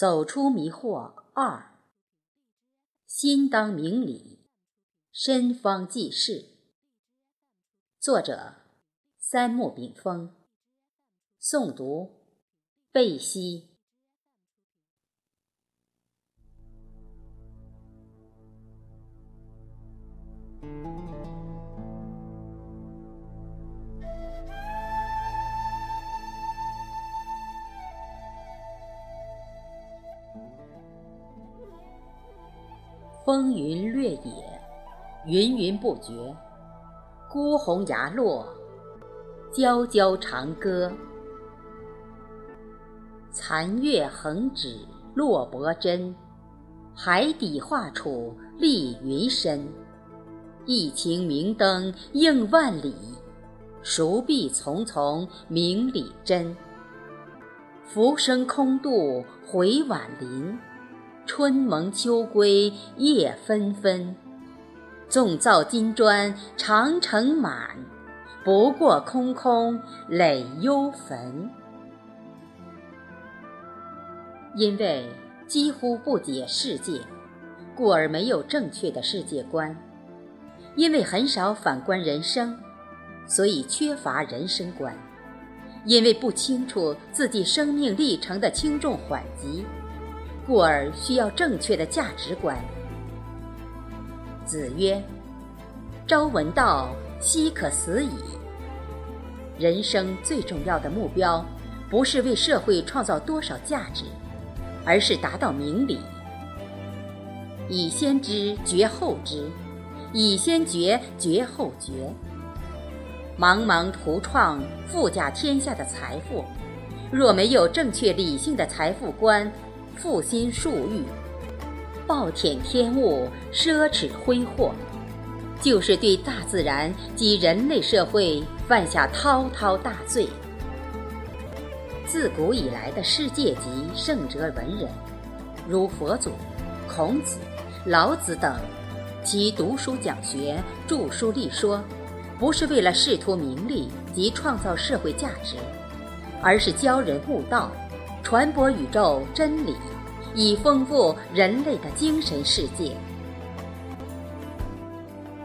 走出迷惑二，心当明理，身方济世。作者：三木炳峰，诵读：贝西。风云掠野，云云不绝。孤鸿崖落，皎皎长歌。残月横指落薄针，海底画处立云深。一擎明灯映万里，熟壁丛丛明里真。浮生空度回晚林。春蒙秋归夜纷纷，纵造金砖长城满，不过空空垒幽坟。因为几乎不解世界，故而没有正确的世界观；因为很少反观人生，所以缺乏人生观；因为不清楚自己生命历程的轻重缓急。故而需要正确的价值观。子曰：“朝闻道，夕可死矣。”人生最重要的目标，不是为社会创造多少价值，而是达到明理。以先知觉后知，以先觉觉后觉。茫茫图创富甲天下的财富，若没有正确理性的财富观，负心树欲，暴殄天物，奢侈挥霍，就是对大自然及人类社会犯下滔滔大罪。自古以来的世界级圣哲文人，如佛祖、孔子、老子等，其读书讲学、著书立说，不是为了仕途名利及创造社会价值，而是教人悟道。传播宇宙真理，以丰富人类的精神世界。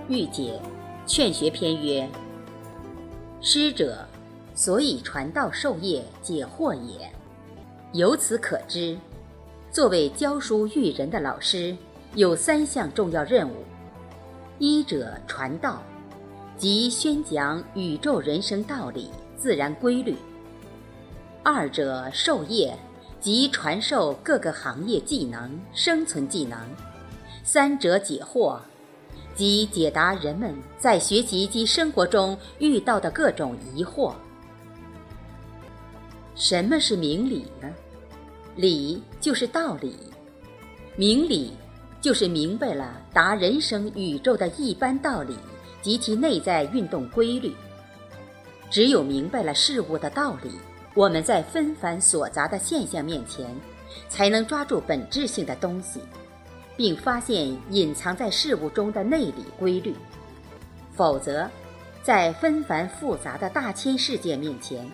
欲解《劝学篇》曰：“师者，所以传道授业解惑也。”由此可知，作为教书育人的老师，有三项重要任务：一者传道，即宣讲宇宙人生道理、自然规律。二者授业，即传授各个行业技能、生存技能；三者解惑，即解答人们在学习及生活中遇到的各种疑惑。什么是明理呢？理就是道理，明理就是明白了达人生宇宙的一般道理及其内在运动规律。只有明白了事物的道理。我们在纷繁琐杂的现象面前，才能抓住本质性的东西，并发现隐藏在事物中的内里规律。否则，在纷繁复杂的大千世界面前，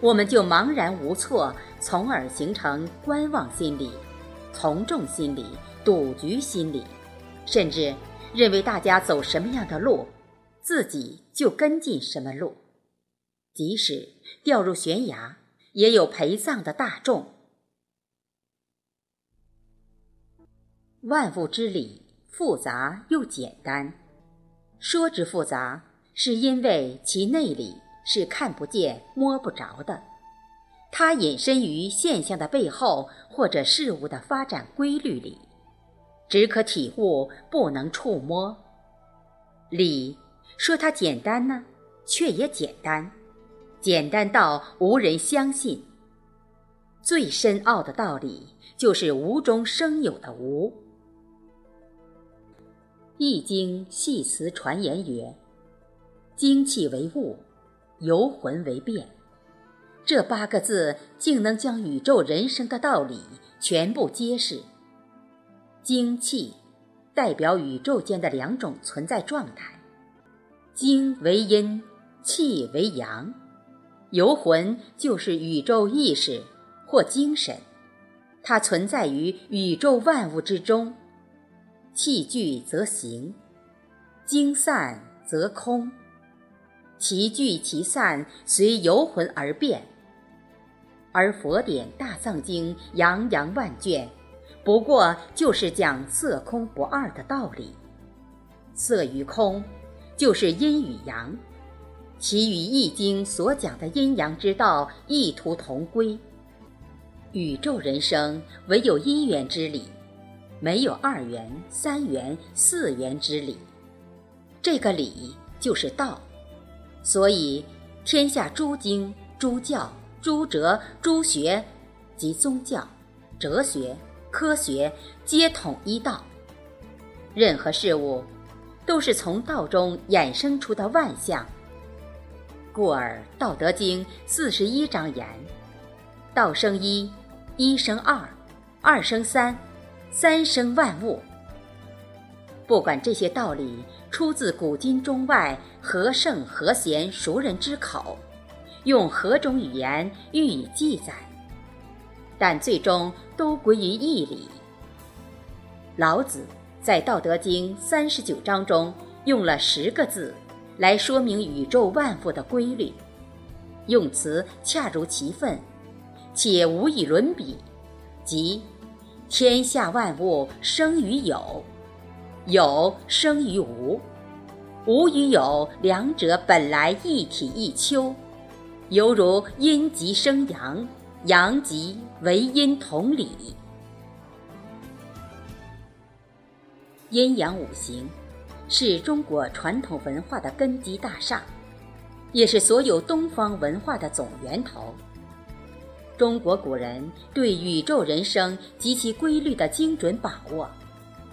我们就茫然无措，从而形成观望心理、从众心理、赌局心理，甚至认为大家走什么样的路，自己就跟进什么路。即使掉入悬崖，也有陪葬的大众。万物之理复杂又简单，说之复杂，是因为其内里是看不见、摸不着的，它隐身于现象的背后，或者事物的发展规律里，只可体悟，不能触摸。理说它简单呢，却也简单。简单到无人相信。最深奥的道理就是无中生有的无。《易经》系辞传言曰：“精气为物，游魂为变。”这八个字竟能将宇宙人生的道理全部揭示。精气代表宇宙间的两种存在状态，精为阴，气为阳。游魂就是宇宙意识或精神，它存在于宇宙万物之中。气聚则形，精散则空。其聚其散，随游魂而变。而佛典《大藏经》洋洋万卷，不过就是讲色空不二的道理。色与空，就是阴与阳，其与《易经》所讲的阴阳之道异途同归。宇宙人生唯有一元之理。没有二元、三元、四元之理，这个理就是道。所以，天下诸经、诸教、诸哲、诸学，及宗教、哲学、科学，皆统一道。任何事物，都是从道中衍生出的万象。故而，《道德经》四十一章言：“道生一，一生二，二生三。”三生万物，不管这些道理出自古今中外何圣何贤熟人之口，用何种语言予以记载，但最终都归于一理。老子在《道德经》三十九章中用了十个字来说明宇宙万物的规律，用词恰如其分，且无以伦比，即。天下万物生于有，有生于无，无与有两者本来一体一丘，犹如阴极生阳，阳极为阴，同理。阴阳五行是中国传统文化的根基大厦，也是所有东方文化的总源头。中国古人对宇宙人生及其规律的精准把握，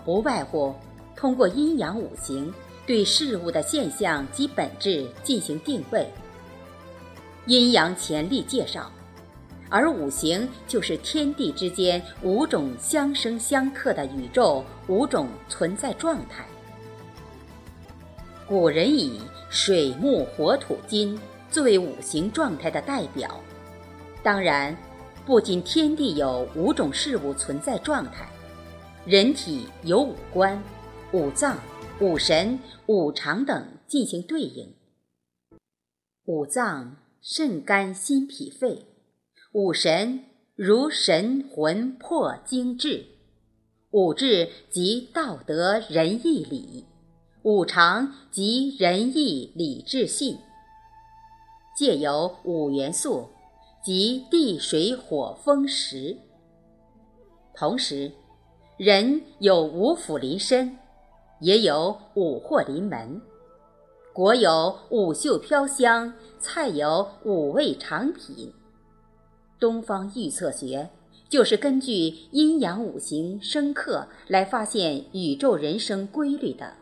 不外乎通过阴阳五行对事物的现象及本质进行定位。阴阳潜力介绍，而五行就是天地之间五种相生相克的宇宙五种存在状态。古人以水木火土金作为五行状态的代表。当然，不仅天地有五种事物存在状态，人体有五官、五脏、五神、五常等进行对应。五脏肾肝心脾肺，五神如神魂魄精志，五志即道德仁义礼，五常即仁义礼智信。借由五元素。即地水火风石。同时，人有五福临身，也有五祸临门；国有五秀飘香，菜有五味长品。东方预测学就是根据阴阳五行生克来发现宇宙人生规律的；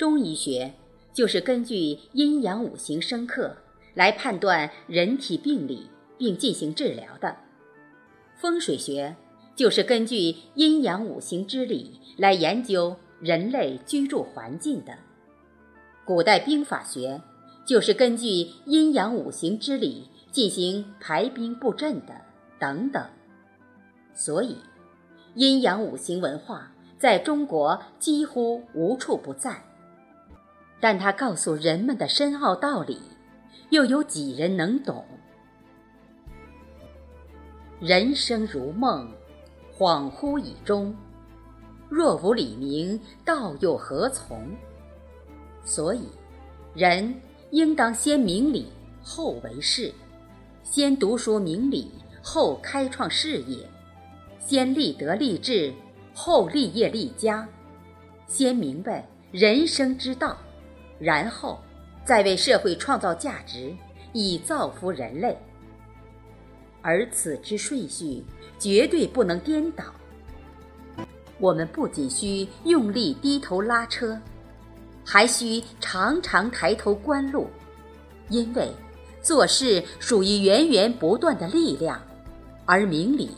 中医学就是根据阴阳五行生克。来判断人体病理并进行治疗的风水学，就是根据阴阳五行之理来研究人类居住环境的；古代兵法学，就是根据阴阳五行之理进行排兵布阵的等等。所以，阴阳五行文化在中国几乎无处不在，但它告诉人们的深奥道理。又有几人能懂？人生如梦，恍惚以终。若无理明，道又何从？所以，人应当先明理，后为事；先读书明理，后开创事业；先立德立志，后立业立家；先明白人生之道，然后。再为社会创造价值，以造福人类，而此之顺序绝对不能颠倒。我们不仅需用力低头拉车，还需常常抬头观路，因为做事属于源源不断的力量，而明理，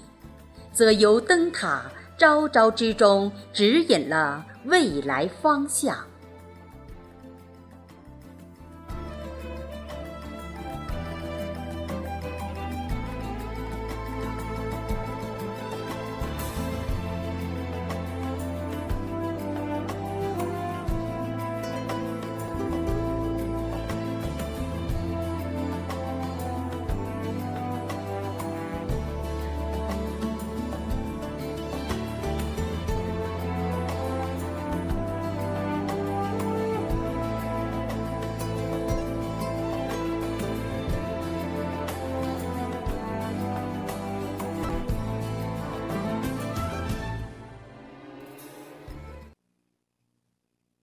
则由灯塔昭昭之中指引了未来方向。